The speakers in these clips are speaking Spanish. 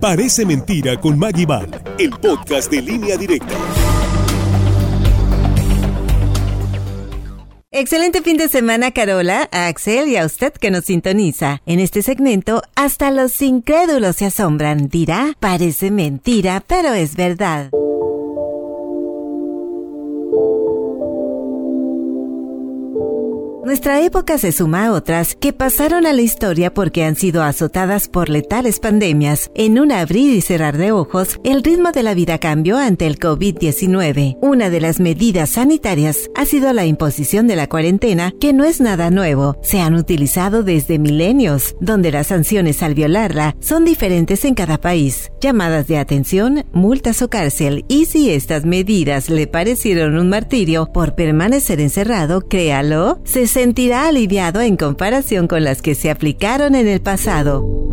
Parece mentira con Maggie Val, el podcast de línea directa. Excelente fin de semana, Carola, a Axel y a usted que nos sintoniza. En este segmento, hasta los incrédulos se asombran. Dirá, parece mentira, pero es verdad. Nuestra época se suma a otras que pasaron a la historia porque han sido azotadas por letales pandemias. En un abrir y cerrar de ojos, el ritmo de la vida cambió ante el COVID-19. Una de las medidas sanitarias ha sido la imposición de la cuarentena, que no es nada nuevo. Se han utilizado desde milenios, donde las sanciones al violarla son diferentes en cada país. Llamadas de atención, multas o cárcel. Y si estas medidas le parecieron un martirio por permanecer encerrado, créalo, se sentirá aliviado en comparación con las que se aplicaron en el pasado.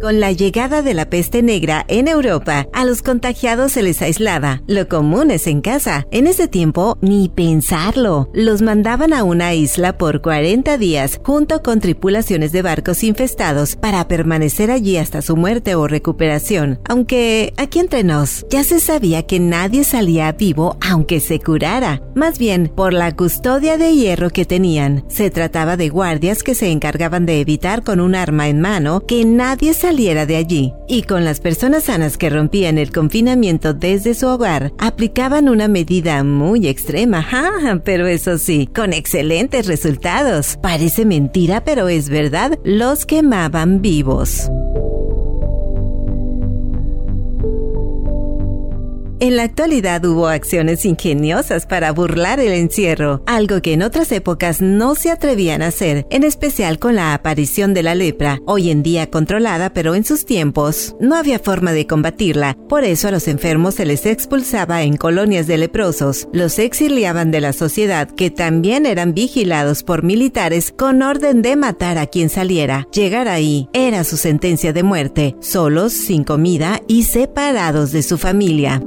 Con la llegada de la peste negra en Europa, a los contagiados se les aislaba. Lo común es en casa. En ese tiempo, ni pensarlo. Los mandaban a una isla por 40 días junto con tripulaciones de barcos infestados para permanecer allí hasta su muerte o recuperación. Aunque, aquí entre nos, ya se sabía que nadie salía vivo aunque se curara. Más bien, por la custodia de hierro que tenían. Se trataba de guardias que se encargaban de evitar con un arma en mano que nadie saliera saliera de allí. Y con las personas sanas que rompían el confinamiento desde su hogar, aplicaban una medida muy extrema, pero eso sí, con excelentes resultados. Parece mentira, pero es verdad, los quemaban vivos. En la actualidad hubo acciones ingeniosas para burlar el encierro, algo que en otras épocas no se atrevían a hacer, en especial con la aparición de la lepra, hoy en día controlada, pero en sus tiempos no había forma de combatirla. Por eso a los enfermos se les expulsaba en colonias de leprosos, los exiliaban de la sociedad, que también eran vigilados por militares con orden de matar a quien saliera. Llegar ahí era su sentencia de muerte, solos, sin comida y separados de su familia.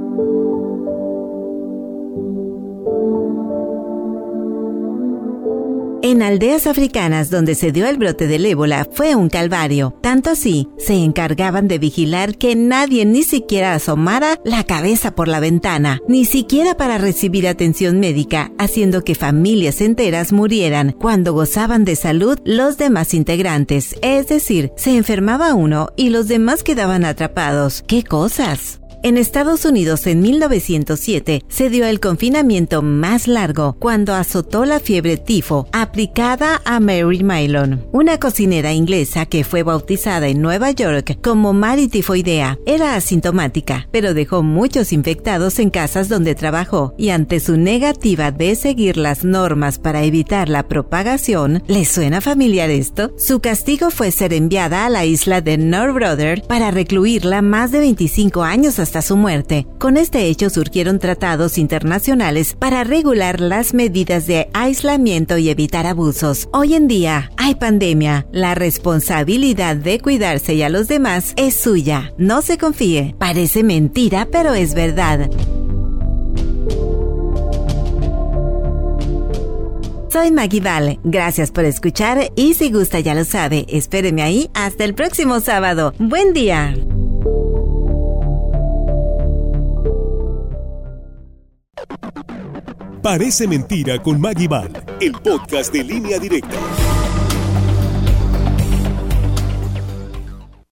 En aldeas africanas donde se dio el brote del ébola fue un calvario. Tanto así, se encargaban de vigilar que nadie ni siquiera asomara la cabeza por la ventana, ni siquiera para recibir atención médica, haciendo que familias enteras murieran cuando gozaban de salud los demás integrantes. Es decir, se enfermaba uno y los demás quedaban atrapados. ¿Qué cosas? En Estados Unidos en 1907 se dio el confinamiento más largo cuando azotó la fiebre tifo aplicada a Mary Mylon, una cocinera inglesa que fue bautizada en Nueva York como Mary Tifoidea. Era asintomática, pero dejó muchos infectados en casas donde trabajó y ante su negativa de seguir las normas para evitar la propagación, ¿le suena familiar esto? Su castigo fue ser enviada a la isla de North Brother para recluirla más de 25 años hasta su muerte. Con este hecho surgieron tratados internacionales para regular las medidas de aislamiento y evitar abusos. Hoy en día hay pandemia. La responsabilidad de cuidarse y a los demás es suya. No se confíe. Parece mentira, pero es verdad. Soy Maggie. Gracias por escuchar y si gusta ya lo sabe, espéreme ahí hasta el próximo sábado. Buen día. Parece mentira con Maggie Val, el podcast de línea directa.